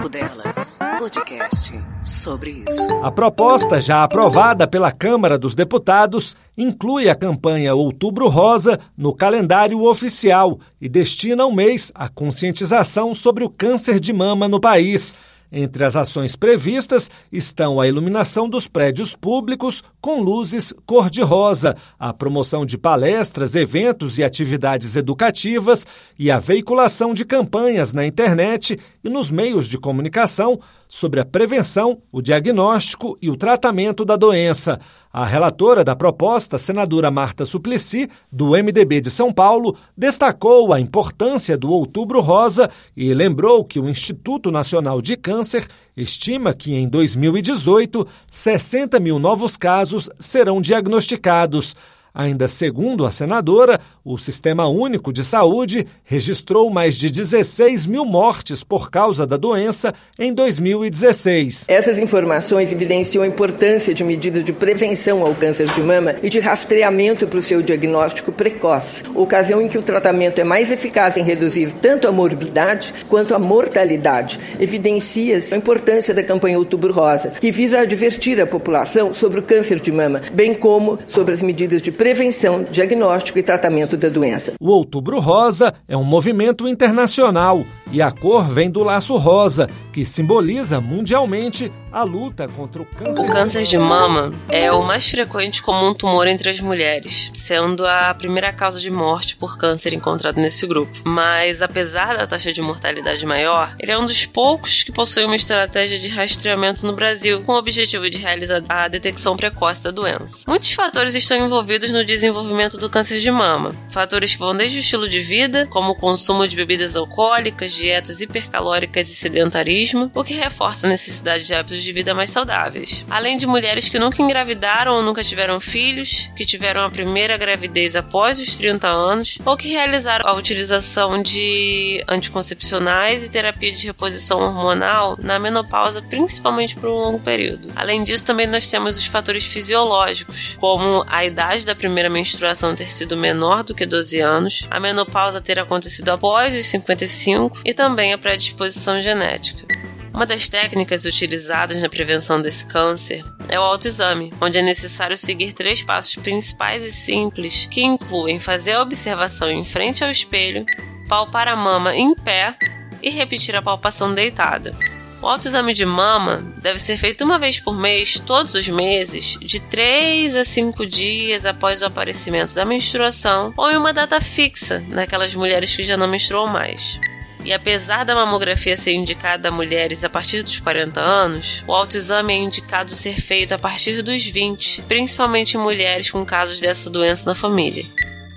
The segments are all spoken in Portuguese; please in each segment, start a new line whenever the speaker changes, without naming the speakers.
Papo Delas, podcast sobre isso.
A proposta, já aprovada pela Câmara dos Deputados, inclui a campanha Outubro Rosa no calendário oficial e destina um mês à conscientização sobre o câncer de mama no país. Entre as ações previstas estão a iluminação dos prédios públicos com luzes cor-de-rosa, a promoção de palestras, eventos e atividades educativas e a veiculação de campanhas na internet e nos meios de comunicação sobre a prevenção, o diagnóstico e o tratamento da doença. A relatora da proposta, senadora Marta Suplicy, do MDB de São Paulo, destacou a importância do Outubro Rosa e lembrou que o Instituto Nacional de Câncer estima que em 2018 60 mil novos casos serão diagnosticados. Ainda segundo a senadora, o Sistema Único de Saúde registrou mais de 16 mil mortes por causa da doença em 2016.
Essas informações evidenciam a importância de medidas de prevenção ao câncer de mama e de rastreamento para o seu diagnóstico precoce, ocasião em que o tratamento é mais eficaz em reduzir tanto a morbidade quanto a mortalidade. Evidencia-se a importância da campanha Outubro Rosa, que visa advertir a população sobre o câncer de mama, bem como sobre as medidas de prevenção, diagnóstico e tratamento da doença.
O Outubro Rosa é um movimento internacional e a cor vem do laço rosa, que simboliza mundialmente a luta contra o câncer.
O câncer de mama é o mais frequente como um tumor entre as mulheres, sendo a primeira causa de morte por câncer encontrado nesse grupo. Mas apesar da taxa de mortalidade maior, ele é um dos poucos que possui uma estratégia de rastreamento no Brasil, com o objetivo de realizar a detecção precoce da doença. Muitos fatores estão envolvidos no desenvolvimento do câncer de mama. Fatores que vão desde o estilo de vida, como o consumo de bebidas alcoólicas, dietas hipercalóricas e sedentarismo, o que reforça a necessidade de hábitos de vida mais saudáveis. Além de mulheres que nunca engravidaram ou nunca tiveram filhos, que tiveram a primeira gravidez após os 30 anos, ou que realizaram a utilização de anticoncepcionais e terapia de reposição hormonal na menopausa, principalmente por um longo período. Além disso, também nós temos os fatores fisiológicos, como a idade da primeira menstruação ter sido menor do que 12 anos, a menopausa ter acontecido após os 55 e também a predisposição genética. Uma das técnicas utilizadas na prevenção desse câncer é o autoexame, onde é necessário seguir três passos principais e simples, que incluem fazer a observação em frente ao espelho, palpar a mama em pé e repetir a palpação deitada. O autoexame de mama deve ser feito uma vez por mês, todos os meses, de 3 a 5 dias após o aparecimento da menstruação ou em uma data fixa naquelas mulheres que já não menstruam mais. E apesar da mamografia ser indicada a mulheres a partir dos 40 anos, o autoexame é indicado ser feito a partir dos 20, principalmente em mulheres com casos dessa doença na família.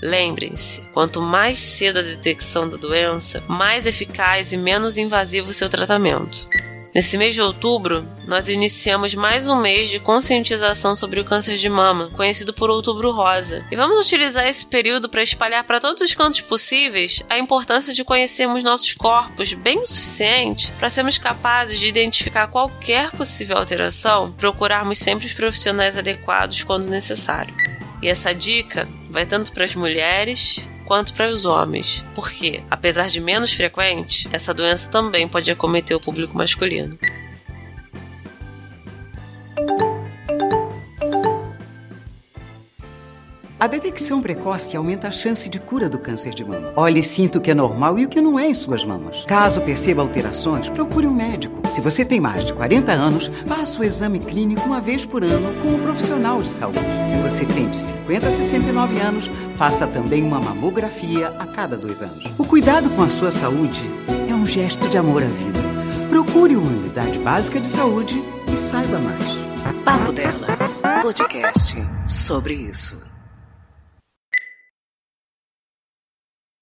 Lembrem-se, quanto mais cedo a detecção da doença, mais eficaz e menos invasivo o seu tratamento. Nesse mês de outubro, nós iniciamos mais um mês de conscientização sobre o câncer de mama, conhecido por Outubro Rosa. E vamos utilizar esse período para espalhar para todos os cantos possíveis a importância de conhecermos nossos corpos bem o suficiente para sermos capazes de identificar qualquer possível alteração, procurarmos sempre os profissionais adequados quando necessário. E essa dica vai tanto para as mulheres quanto para os homens, porque, apesar de menos frequente, essa doença também pode acometer o público masculino.
A detecção precoce aumenta a chance de cura do câncer de mama. Olhe e sinta o que é normal e o que não é em suas mamas. Caso perceba alterações, procure um médico. Se você tem mais de 40 anos, faça o exame clínico uma vez por ano com um profissional de saúde. Se você tem de 50 a 69 anos, faça também uma mamografia a cada dois anos. O cuidado com a sua saúde é um gesto de amor à vida. Procure uma unidade básica de saúde e saiba mais.
Papo Delas, podcast sobre isso.